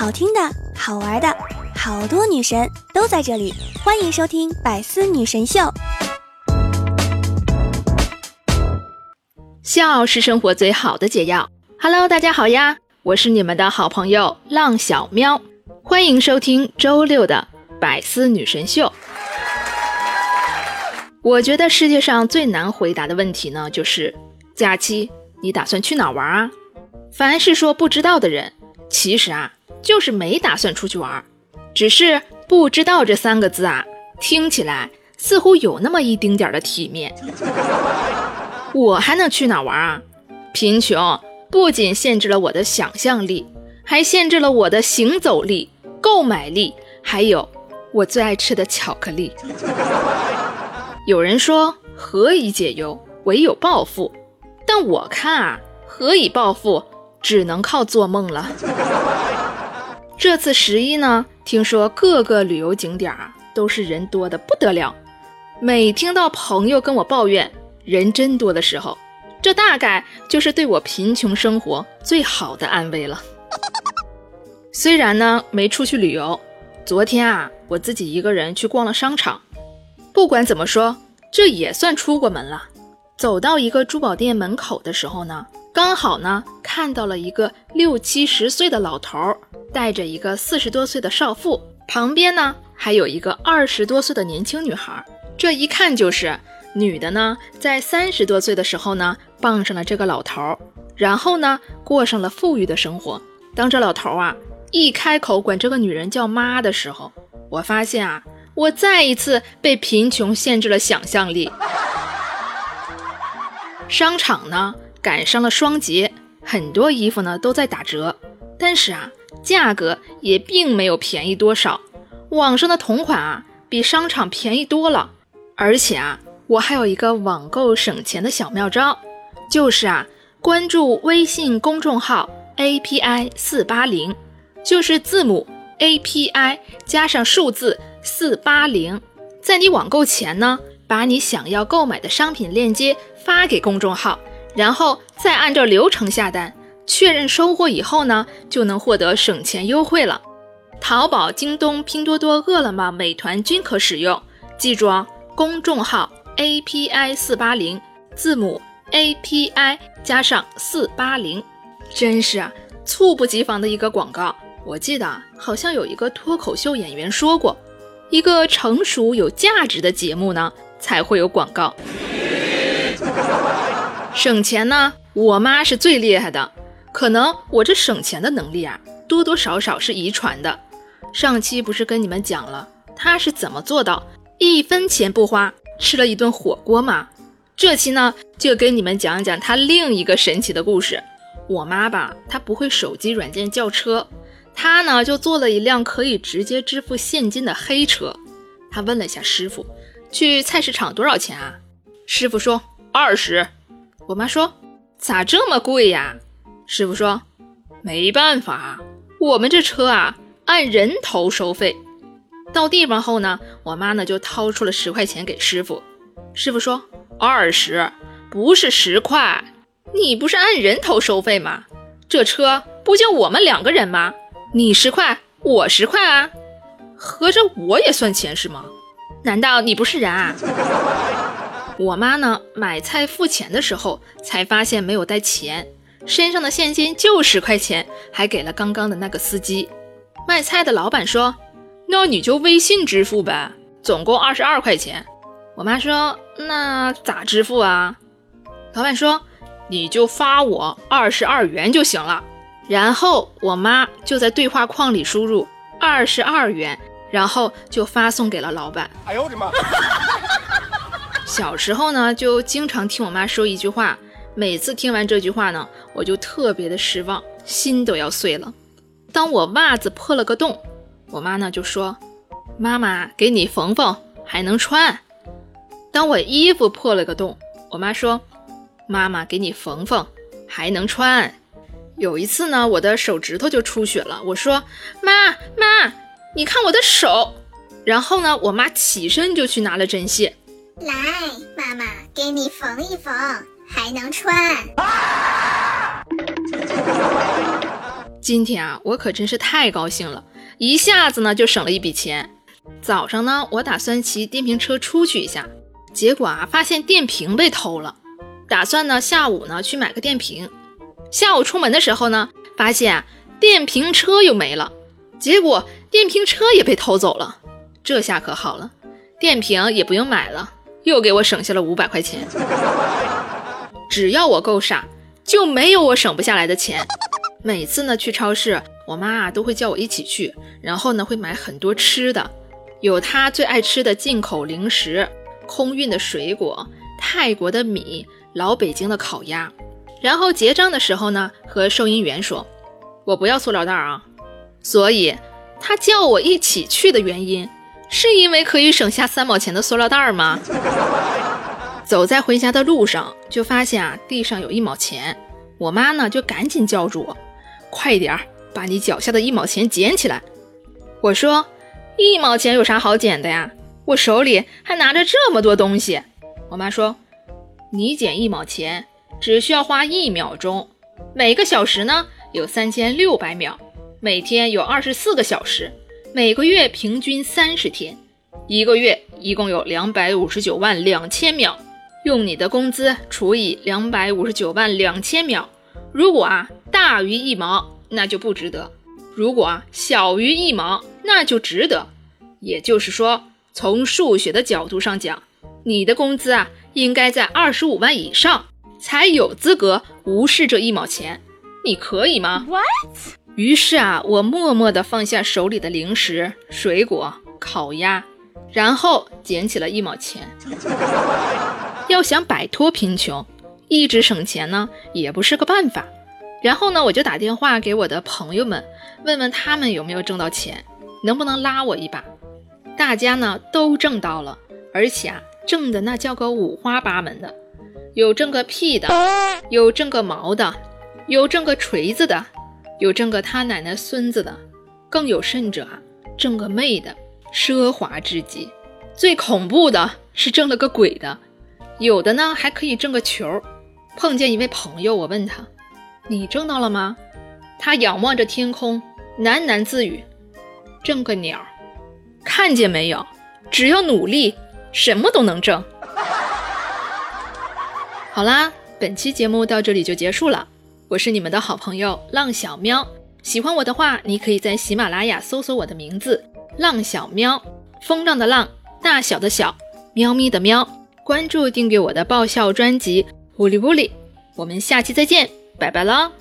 好听的、好玩的，好多女神都在这里，欢迎收听《百思女神秀》。笑是生活最好的解药。Hello，大家好呀，我是你们的好朋友浪小喵，欢迎收听周六的《百思女神秀》。我觉得世界上最难回答的问题呢，就是假期你打算去哪玩啊？凡是说不知道的人，其实啊就是没打算出去玩，只是不知道这三个字啊，听起来似乎有那么一丁点的体面。我还能去哪玩啊？贫穷不仅限制了我的想象力，还限制了我的行走力、购买力，还有我最爱吃的巧克力。有人说，何以解忧，唯有暴富。但我看啊，何以暴富，只能靠做梦了。这次十一呢，听说各个旅游景点啊，都是人多的不得了。每听到朋友跟我抱怨人真多的时候，这大概就是对我贫穷生活最好的安慰了。虽然呢没出去旅游，昨天啊，我自己一个人去逛了商场。不管怎么说，这也算出过门了。走到一个珠宝店门口的时候呢，刚好呢看到了一个六七十岁的老头儿，带着一个四十多岁的少妇，旁边呢还有一个二十多岁的年轻女孩。这一看就是女的呢，在三十多岁的时候呢傍上了这个老头儿，然后呢过上了富裕的生活。当这老头儿啊一开口管这个女人叫妈的时候，我发现啊。我再一次被贫穷限制了想象力。商场呢赶上了双节，很多衣服呢都在打折，但是啊，价格也并没有便宜多少。网上的同款啊比商场便宜多了，而且啊，我还有一个网购省钱的小妙招，就是啊，关注微信公众号 API 四八零，就是字母 API 加上数字。四八零，在你网购前呢，把你想要购买的商品链接发给公众号，然后再按照流程下单，确认收货以后呢，就能获得省钱优惠了。淘宝、京东、拼多多、饿了么、美团均可使用。记住哦，公众号 API 四八零，字母 API 加上四八零，真是啊，猝不及防的一个广告。我记得好像有一个脱口秀演员说过。一个成熟有价值的节目呢，才会有广告。省钱呢，我妈是最厉害的。可能我这省钱的能力啊，多多少少是遗传的。上期不是跟你们讲了，她是怎么做到一分钱不花吃了一顿火锅吗？这期呢，就跟你们讲讲她另一个神奇的故事。我妈吧，她不会手机软件叫车。她呢就坐了一辆可以直接支付现金的黑车，她问了一下师傅，去菜市场多少钱啊？师傅说二十。我妈说咋这么贵呀？师傅说没办法，我们这车啊按人头收费。到地方后呢，我妈呢就掏出了十块钱给师傅。师傅说二十不是十块，你不是按人头收费吗？这车不就我们两个人吗？你十块，我十块啊，合着我也算钱是吗？难道你不是人啊？我妈呢？买菜付钱的时候才发现没有带钱，身上的现金就十块钱，还给了刚刚的那个司机。卖菜的老板说：“那你就微信支付呗，总共二十二块钱。”我妈说：“那咋支付啊？”老板说：“你就发我二十二元就行了。”然后我妈就在对话框里输入二十二元，然后就发送给了老板。哎呦我的妈！小时候呢，就经常听我妈说一句话，每次听完这句话呢，我就特别的失望，心都要碎了。当我袜子破了个洞，我妈呢就说：“妈妈给你缝缝，还能穿。”当我衣服破了个洞，我妈说：“妈妈给你缝缝，还能穿。”有一次呢，我的手指头就出血了。我说：“妈妈，你看我的手。”然后呢，我妈起身就去拿了针线。来，妈妈给你缝一缝，还能穿。今天啊，我可真是太高兴了，一下子呢就省了一笔钱。早上呢，我打算骑电瓶车出去一下，结果啊，发现电瓶被偷了。打算呢，下午呢去买个电瓶。下午出门的时候呢，发现电瓶车又没了，结果电瓶车也被偷走了。这下可好了，电瓶也不用买了，又给我省下了五百块钱。只要我够傻，就没有我省不下来的钱。每次呢去超市，我妈啊都会叫我一起去，然后呢会买很多吃的，有她最爱吃的进口零食、空运的水果、泰国的米、老北京的烤鸭。然后结账的时候呢，和收银员说：“我不要塑料袋啊。”所以她叫我一起去的原因，是因为可以省下三毛钱的塑料袋吗？走在回家的路上，就发现啊地上有一毛钱，我妈呢就赶紧叫住我。快点儿把你脚下的一毛钱捡起来！我说，一毛钱有啥好捡的呀？我手里还拿着这么多东西。我妈说，你捡一毛钱只需要花一秒钟，每个小时呢有三千六百秒，每天有二十四个小时，每个月平均三十天，一个月一共有两百五十九万两千秒，用你的工资除以两百五十九万两千秒。如果啊大于一毛，那就不值得；如果啊小于一毛，那就值得。也就是说，从数学的角度上讲，你的工资啊应该在二十五万以上，才有资格无视这一毛钱。你可以吗？What？于是啊，我默默地放下手里的零食、水果、烤鸭，然后捡起了一毛钱。要想摆脱贫穷。一直省钱呢，也不是个办法。然后呢，我就打电话给我的朋友们，问问他们有没有挣到钱，能不能拉我一把。大家呢都挣到了，而且啊，挣的那叫个五花八门的，有挣个屁的，有挣个毛的，有挣个锤子的，有挣个他奶奶孙子的，更有甚者啊，挣个妹的，奢华至极。最恐怖的是挣了个鬼的，有的呢还可以挣个球。碰见一位朋友，我问他：“你挣到了吗？”他仰望着天空，喃喃自语：“挣个鸟，看见没有？只要努力，什么都能挣。” 好啦，本期节目到这里就结束了。我是你们的好朋友浪小喵，喜欢我的话，你可以在喜马拉雅搜索我的名字“浪小喵”，风浪的浪，大小的小，喵咪的喵。关注订阅我的爆笑专辑。乌里乌里，我们下期再见，拜拜了。